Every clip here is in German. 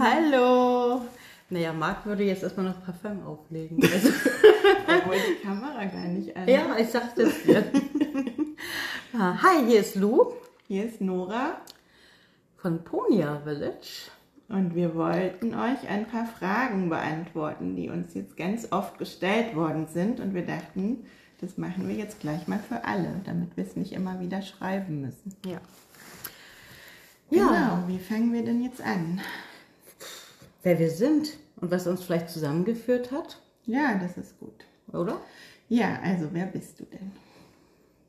Hallo! Naja, Marc würde jetzt erstmal noch Parfum auflegen. Also, Obwohl die Kamera gar nicht an. ja, ich sagte es dir. Ah, Hi, hier ist Lou Hier ist Nora von Ponia Village. und wir wollten euch ein paar Fragen beantworten, die uns jetzt ganz oft gestellt worden sind und wir dachten, das machen wir jetzt gleich mal für alle, damit wir es nicht immer wieder schreiben müssen. Ja. Genau, Ja, wie fangen wir denn jetzt an? wer wir sind und was uns vielleicht zusammengeführt hat, Ja, das ist gut. oder? Ja, also wer bist du denn?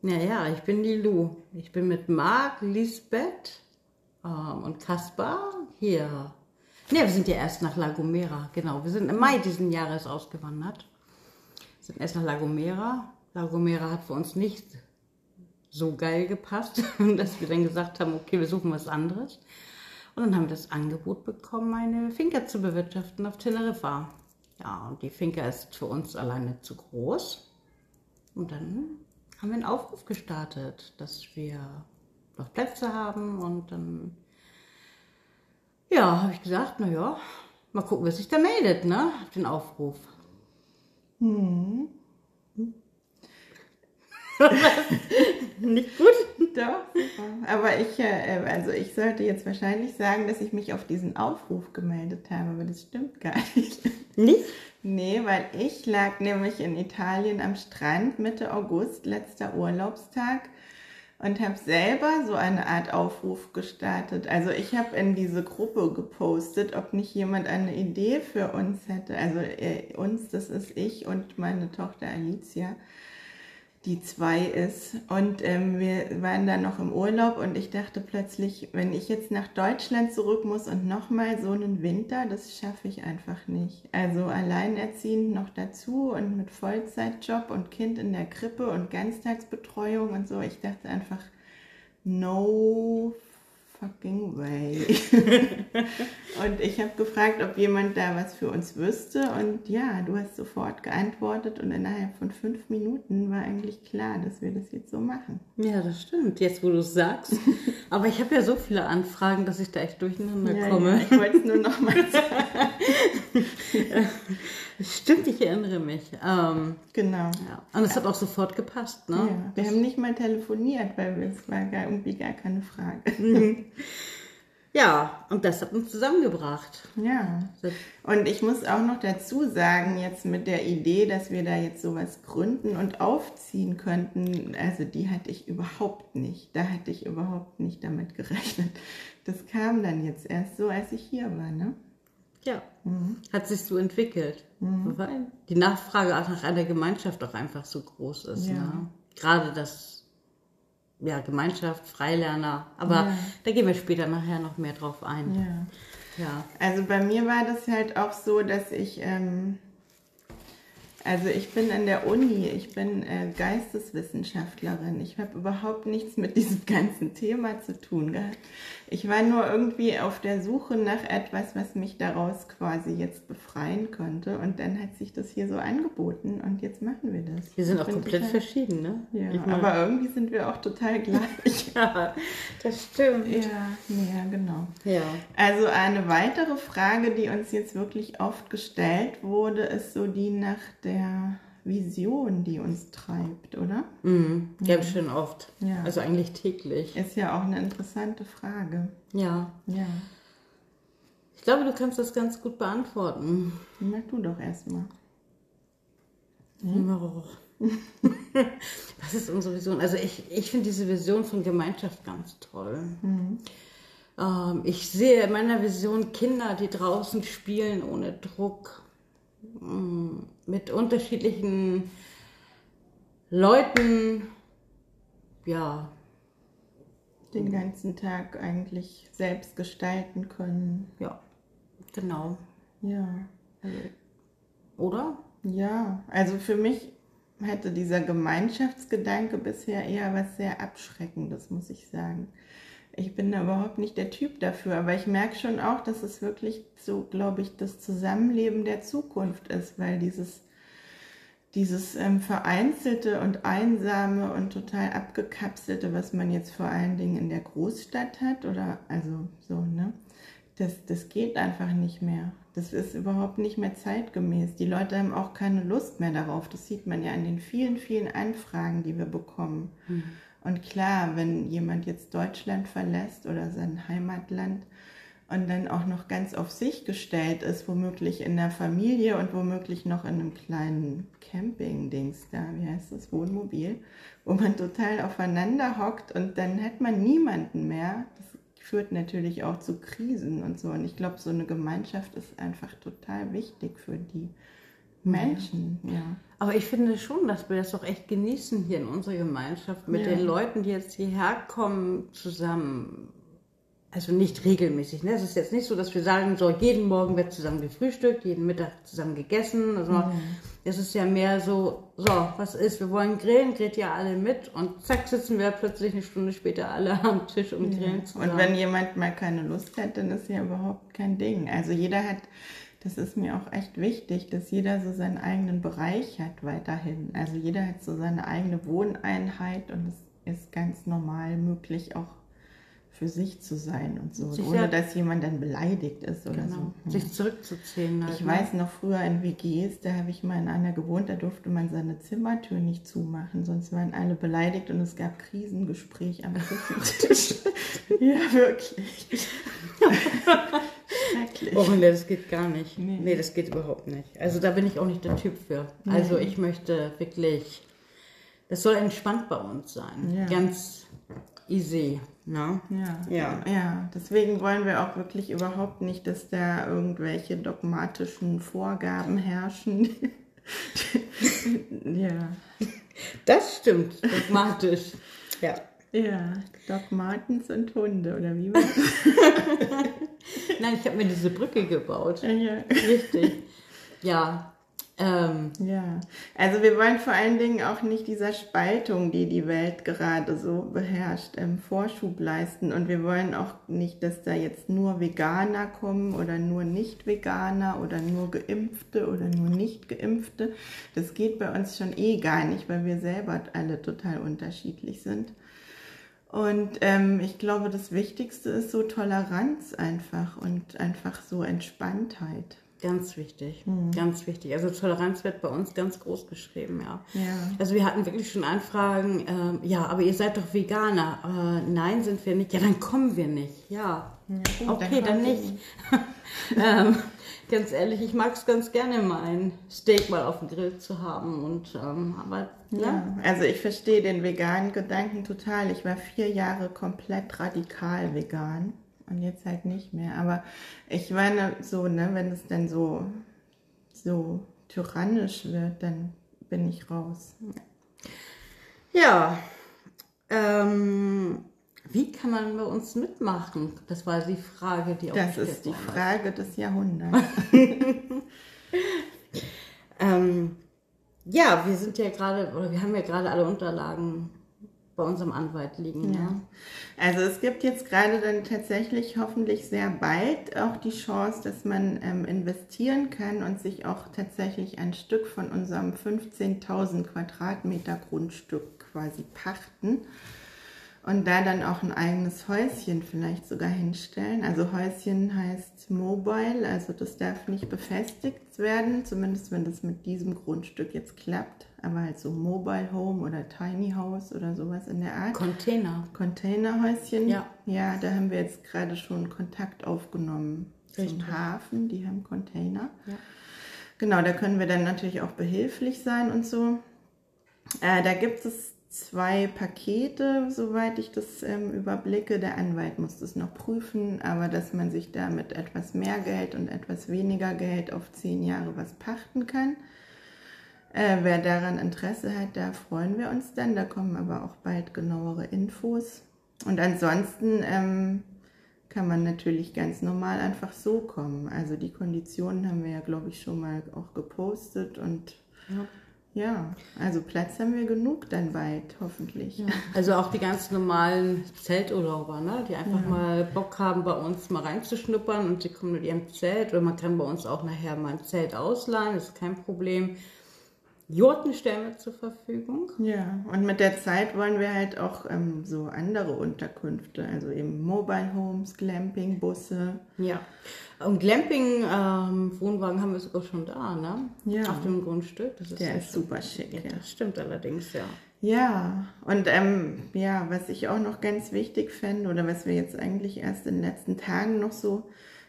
Naja, ich bin die Lou. Ich bin mit Marc, Lisbeth ähm, und Kaspar hier. Ne, wir sind ja erst nach La Gomera, genau. Wir sind im Mai diesen Jahres ausgewandert. Wir sind erst nach La Gomera. La Gomera hat für uns nicht so geil gepasst, dass wir dann gesagt haben, okay, wir suchen was anderes. Und dann haben wir das Angebot bekommen, eine Finca zu bewirtschaften auf Teneriffa. Ja, und die Finca ist für uns alleine zu groß. Und dann haben wir einen Aufruf gestartet, dass wir noch Plätze haben. Und dann, ja, habe ich gesagt, na ja, mal gucken, wer sich da meldet, ne, den Aufruf. Nicht gut? Doch. Aber ich, äh, also ich sollte jetzt wahrscheinlich sagen, dass ich mich auf diesen Aufruf gemeldet habe, aber das stimmt gar nicht. Nicht? Nee, weil ich lag nämlich in Italien am Strand Mitte August, letzter Urlaubstag, und habe selber so eine Art Aufruf gestartet. Also ich habe in diese Gruppe gepostet, ob nicht jemand eine Idee für uns hätte. Also äh, uns, das ist ich und meine Tochter Alicia, die zwei ist. Und ähm, wir waren dann noch im Urlaub und ich dachte plötzlich, wenn ich jetzt nach Deutschland zurück muss und nochmal so einen Winter, das schaffe ich einfach nicht. Also alleinerziehend noch dazu und mit Vollzeitjob und Kind in der Krippe und Ganztagsbetreuung und so. Ich dachte einfach, no fucking way. und ich habe gefragt, ob jemand da was für uns wüsste. Und ja, du hast sofort geantwortet und innerhalb von fünf Minuten war eigentlich klar, dass wir das jetzt so machen. Ja, das stimmt, jetzt wo du es sagst. Aber ich habe ja so viele Anfragen, dass ich da echt durcheinander Ja, komme. ja, ich wollte es nur noch mal sagen. Stimmt, ich erinnere mich. Ähm, Genau. ja. Und es hat auch sofort gepasst, ne? Ja, wir haben nicht mal telefoniert, weil es war gar, irgendwie gar keine Frage. Ja, und das hat uns zusammengebracht. Ja. Das- Und ich muss auch noch dazu sagen, jetzt mit der Idee, dass wir da jetzt sowas gründen und aufziehen könnten, also die hatte ich überhaupt nicht. Da hatte ich überhaupt nicht damit gerechnet. Das kam dann jetzt erst so, als ich hier war, ne? Ja, hat sich so entwickelt. Weil die Nachfrage auch nach einer Gemeinschaft auch einfach so groß ist. Ja. Ne? Gerade das, ja, Gemeinschaft, Freilerner. Aber Ja. da gehen wir später nachher noch mehr drauf ein. Ja. Ja. Also bei mir war das halt auch so, dass ich, ähm, also ich bin an der Uni, ich bin äh, Geisteswissenschaftlerin. Ich habe überhaupt nichts mit diesem ganzen Thema zu tun gehabt. Ich war nur irgendwie auf der Suche nach etwas, was mich daraus quasi jetzt befreien könnte. Und dann hat sich das hier so angeboten und jetzt machen wir das. Wir sind Ich auch komplett total- verschieden, ne? Ja, Ich mein- aber irgendwie sind wir auch total gleich. ja, das stimmt. ja, ja, genau. Ja. Also eine weitere Frage, die uns jetzt wirklich oft gestellt wurde, ist so die nach der Vision, die uns treibt, oder? Mhm. Ganz schön oft. Ja. Also eigentlich täglich. Ist ja auch eine interessante Frage. Ja. Ja, Ich glaube, du kannst das ganz gut beantworten. mach du doch erstmal. Oh. Was ist unsere Vision? Also ich, ich finde diese Vision von Gemeinschaft ganz toll. Ähm, ich sehe in meiner Vision Kinder, die draußen spielen ohne Druck, mit unterschiedlichen Leuten, ja, Den ganzen Tag eigentlich selbst gestalten können. ja, genau. Ja. Oder? Ja, also für mich hätte dieser Gemeinschaftsgedanke bisher eher was sehr Abschreckendes, muss ich sagen. Ich bin da überhaupt nicht der Typ dafür, aber ich merke schon auch, dass es wirklich so, glaube ich, das Zusammenleben der Zukunft ist, weil dieses, dieses ähm, Vereinzelte und Einsame und total Abgekapselte, was man jetzt vor allen Dingen in der Großstadt hat, oder also so, ne? das, das geht einfach nicht mehr. Das ist überhaupt nicht mehr zeitgemäß. Die Leute haben auch keine Lust mehr darauf. Das sieht man ja an den vielen, vielen Anfragen, die wir bekommen. Mhm. Und klar, wenn jemand jetzt Deutschland verlässt oder sein Heimatland und dann auch noch ganz auf sich gestellt ist, womöglich in der Familie und womöglich noch in einem kleinen Camping-Dings da, wie heißt das, Wohnmobil, wo man total aufeinander hockt und dann hat man niemanden mehr. Das führt natürlich auch zu Krisen und so. Und ich glaube, so eine Gemeinschaft ist einfach total wichtig für die Menschen, ja. Aber ich finde schon, dass wir das doch echt genießen hier in unserer Gemeinschaft mit ja. den Leuten, die jetzt hierher kommen, zusammen also nicht regelmäßig. Ne? Es ist jetzt nicht so, dass wir sagen, so jeden Morgen wird zusammen gefrühstückt, jeden Mittag zusammen gegessen. Also mhm. es ist ja mehr so, so, was ist, wir wollen grillen, grillt ja alle mit und zack sitzen wir plötzlich eine Stunde später alle am Tisch und ja. grillen zusammen. Und wenn jemand mal keine Lust hat, dann ist ja überhaupt kein Ding. Also jeder hat, das ist mir auch echt wichtig, dass jeder so seinen eigenen Bereich hat weiterhin. Also jeder hat so seine eigene Wohneinheit und es ist ganz normal möglich auch für sich zu sein und so, sich ohne dass jemand dann beleidigt ist oder genau. so. Sich zurückzuziehen. Halt, ich ne? weiß noch früher in WGs, da habe ich mal in einer gewohnt, da durfte man seine Zimmertür nicht zumachen, sonst waren alle beleidigt und es gab Krisengespräch am Küchentisch. ja, wirklich. Schrecklich. Oh, nee, das geht gar nicht. Nee. nee, das geht überhaupt nicht. Also da bin ich auch nicht der Typ für. Also ich möchte wirklich, das soll entspannt bei uns sein. Ja. Ganz easy. Ne? Ja, ja. ja, deswegen wollen wir auch wirklich überhaupt nicht, dass da irgendwelche dogmatischen Vorgaben herrschen. ja. Das stimmt, dogmatisch. ja. Ja, Dogmatens und Hunde, oder wie? Nein, ich habe mir diese Brücke gebaut. Ja. Richtig. Ja, ähm, ja, also wir wollen vor allen Dingen auch nicht dieser Spaltung, die die Welt gerade so beherrscht, ähm, Vorschub leisten. Und wir wollen auch nicht, dass da jetzt nur Veganer kommen oder nur Nicht-Veganer oder nur Geimpfte oder nur Nicht-Geimpfte. Das geht bei uns schon eh gar nicht, weil wir selber alle total unterschiedlich sind. Und ähm, ich glaube, das Wichtigste ist so Toleranz einfach und einfach so Entspanntheit. Ganz wichtig, mhm. ganz wichtig. Also Toleranz wird bei uns ganz groß geschrieben, ja. ja. Also wir hatten wirklich schon Anfragen, äh, ja, aber ihr seid doch Veganer. Äh, nein, sind wir nicht. Ja, dann kommen wir nicht. Ja, ja okay, dann, dann nicht. ähm, ganz ehrlich, ich mag es ganz gerne, mein Steak mal auf dem Grill zu haben. Und ähm, aber ja. ja. Also ich verstehe den veganen Gedanken total. Ich war vier Jahre komplett radikal vegan und jetzt halt nicht mehr. Aber ich meine, so, ne, wenn es dann so, so tyrannisch wird, dann bin ich raus. Ja, ähm, wie kann man bei uns mitmachen? Das war die Frage, die auch Das ist die Frage des Jahrhunderts. ähm, ja, wir sind ja gerade, oder wir haben ja gerade alle Unterlagen bei unserem Anwalt liegen. Ja. ja. Also es gibt jetzt gerade dann tatsächlich hoffentlich sehr bald auch die Chance, dass man ähm, investieren kann und sich auch tatsächlich ein Stück von unserem 15.000 Quadratmeter Grundstück quasi pachten und da dann auch ein eigenes Häuschen vielleicht sogar hinstellen. Also Häuschen heißt Mobile, also das darf nicht befestigt werden, zumindest wenn das mit diesem Grundstück jetzt klappt. Aber halt so Mobile Home oder Tiny House oder sowas in der Art. Container. Containerhäuschen. Ja. Ja, da haben wir jetzt gerade schon Kontakt aufgenommen Richtig. zum Hafen. Die haben Container. Ja. Genau, da können wir dann natürlich auch behilflich sein und so. Äh, da gibt es zwei Pakete, soweit ich das ähm, überblicke. Der Anwalt muss das noch prüfen, aber dass man sich da mit etwas mehr Geld und etwas weniger Geld auf zehn Jahre was pachten kann. Äh, wer daran Interesse hat, da freuen wir uns dann. Da kommen aber auch bald genauere Infos. Und ansonsten ähm, kann man natürlich ganz normal einfach so kommen. Also die Konditionen haben wir ja, glaube ich, schon mal auch gepostet und ja. Ja, also Platz haben wir genug dann bald, hoffentlich. Ja. Also auch die ganz normalen Zelturlauber, ne? die einfach ja. mal Bock haben, bei uns mal reinzuschnuppern und sie kommen mit ihrem Zelt oder man kann bei uns auch nachher mal ein Zelt ausleihen, das ist kein Problem. Jurten stellen wir zur Verfügung. Ja, und mit der Zeit wollen wir halt auch ähm, so andere Unterkünfte, also eben Mobile Homes, Glamping, Busse. Ja. Und Glamping, ähm, Wohnwagen haben wir sogar schon da, ne? Ja. Auf dem Grundstück. Das ist Der ist super schick, Ja, ja. das stimmt allerdings, ja. Ja, und ähm, ja, was ich auch noch ganz wichtig fände oder was wir jetzt eigentlich erst in den letzten Tagen noch so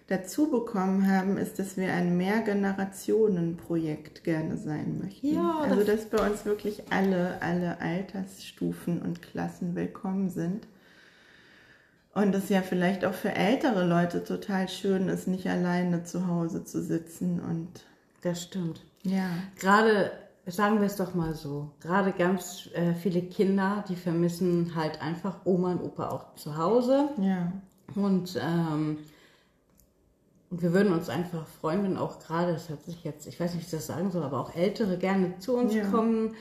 dazu bekommen haben, ist, dass wir ein Mehrgenerationen-Projekt gerne sein möchten. Ja, also das- dass bei uns wirklich alle, alle Altersstufen und Klassen willkommen sind. Und es ja vielleicht auch für ältere Leute total schön ist, nicht alleine zu Hause zu sitzen und Das stimmt. ja. Gerade, sagen wir es doch mal so, gerade ganz äh, viele Kinder, die vermissen halt einfach Oma und Opa auch zu Hause. Ja, Und ähm, und wir würden uns einfach freuen, wenn auch gerade, das hört sich jetzt, ich weiß nicht, wie ich das sagen soll, aber auch Ältere gerne zu uns Ja. kommen.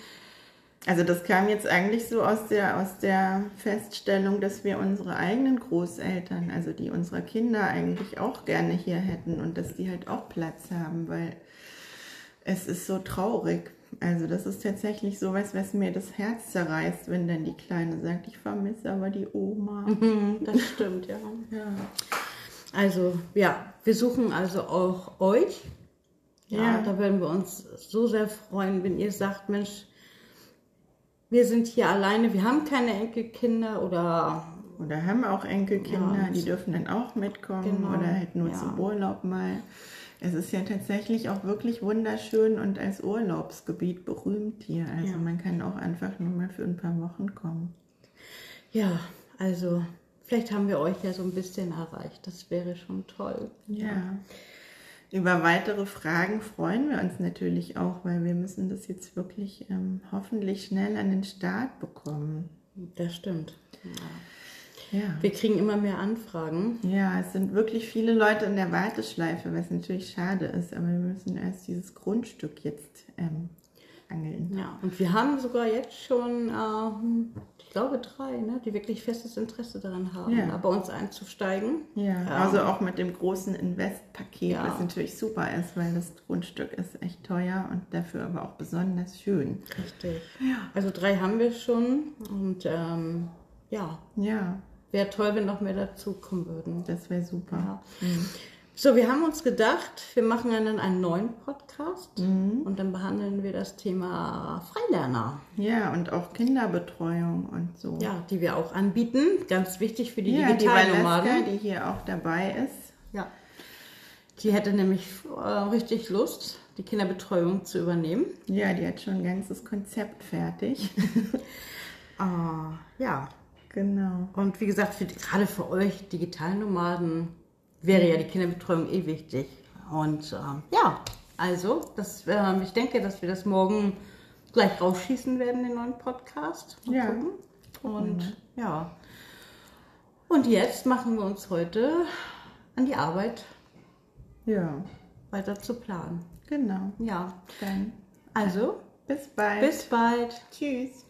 Also das kam jetzt eigentlich so aus der, aus der Feststellung, dass wir unsere eigenen Großeltern, also die unserer Kinder eigentlich auch gerne hier hätten und dass die halt auch Platz haben, weil es ist so traurig. Also das ist tatsächlich sowas, was mir das Herz zerreißt, wenn dann die Kleine sagt, ich vermisse aber die Oma. Das stimmt, ja. Ja. Also, ja, wir suchen also auch euch. Ja, Ja. da würden wir uns so sehr freuen, wenn ihr sagt, Mensch, wir sind hier alleine, wir haben keine Enkelkinder oder Oder haben auch Enkelkinder, Ja. die dürfen dann auch mitkommen Genau, oder halt nur ja. zum Urlaub mal. Es ist ja tatsächlich auch wirklich wunderschön und als Urlaubsgebiet berühmt hier. Also Ja. man kann auch einfach nur mal für ein paar Wochen kommen. ja, also vielleicht haben wir euch ja so ein bisschen erreicht. Das wäre schon toll. Ja. Über weitere Fragen freuen wir uns natürlich auch, weil wir müssen das jetzt wirklich ähm, hoffentlich schnell an den Start bekommen. Das stimmt. Ja. Wir kriegen immer mehr Anfragen. Ja, es sind wirklich viele Leute in der Warteschleife, was natürlich schade ist, aber wir müssen erst dieses Grundstück jetzt ähm, angeln. Ja, und wir haben sogar jetzt schon, ich glaube, drei, ne, die wirklich festes Interesse daran haben, Ja. bei uns einzusteigen. Ja, Ja. also auch mit dem großen Investpaket, Ja. was natürlich super ist, weil das Grundstück ist echt teuer und dafür aber auch besonders schön. Richtig. Ja. Also drei haben wir schon und ähm, ja, Ja, wäre toll, wenn noch mehr dazu kommen würden. das wäre super. Ja. So, wir haben uns gedacht, wir machen dann einen neuen Podcast und dann behandeln wir das Thema Freilerner, Ja, und auch Kinderbetreuung und so. ja, die wir auch anbieten. Ganz wichtig für die ja die Digitalnomaden. Valeska, die hier auch dabei ist. Ja. Die hätte nämlich äh, richtig Lust, die Kinderbetreuung zu übernehmen. Ja, die hat schon ein ganzes Konzept fertig. Ah, ja. genau. Und wie gesagt, für, gerade für euch Digitalnomaden wäre ja die Kinderbetreuung eh wichtig. Und ähm, ja, also, das, ähm, ich denke, dass wir das morgen gleich rausschießen werden, den neuen Podcast. Mal Ja. gucken. Und ja. Und jetzt machen wir uns heute an die Arbeit, Ja, weiter zu planen. genau. Ja. Dann Also, bis bald. bis bald. Tschüss.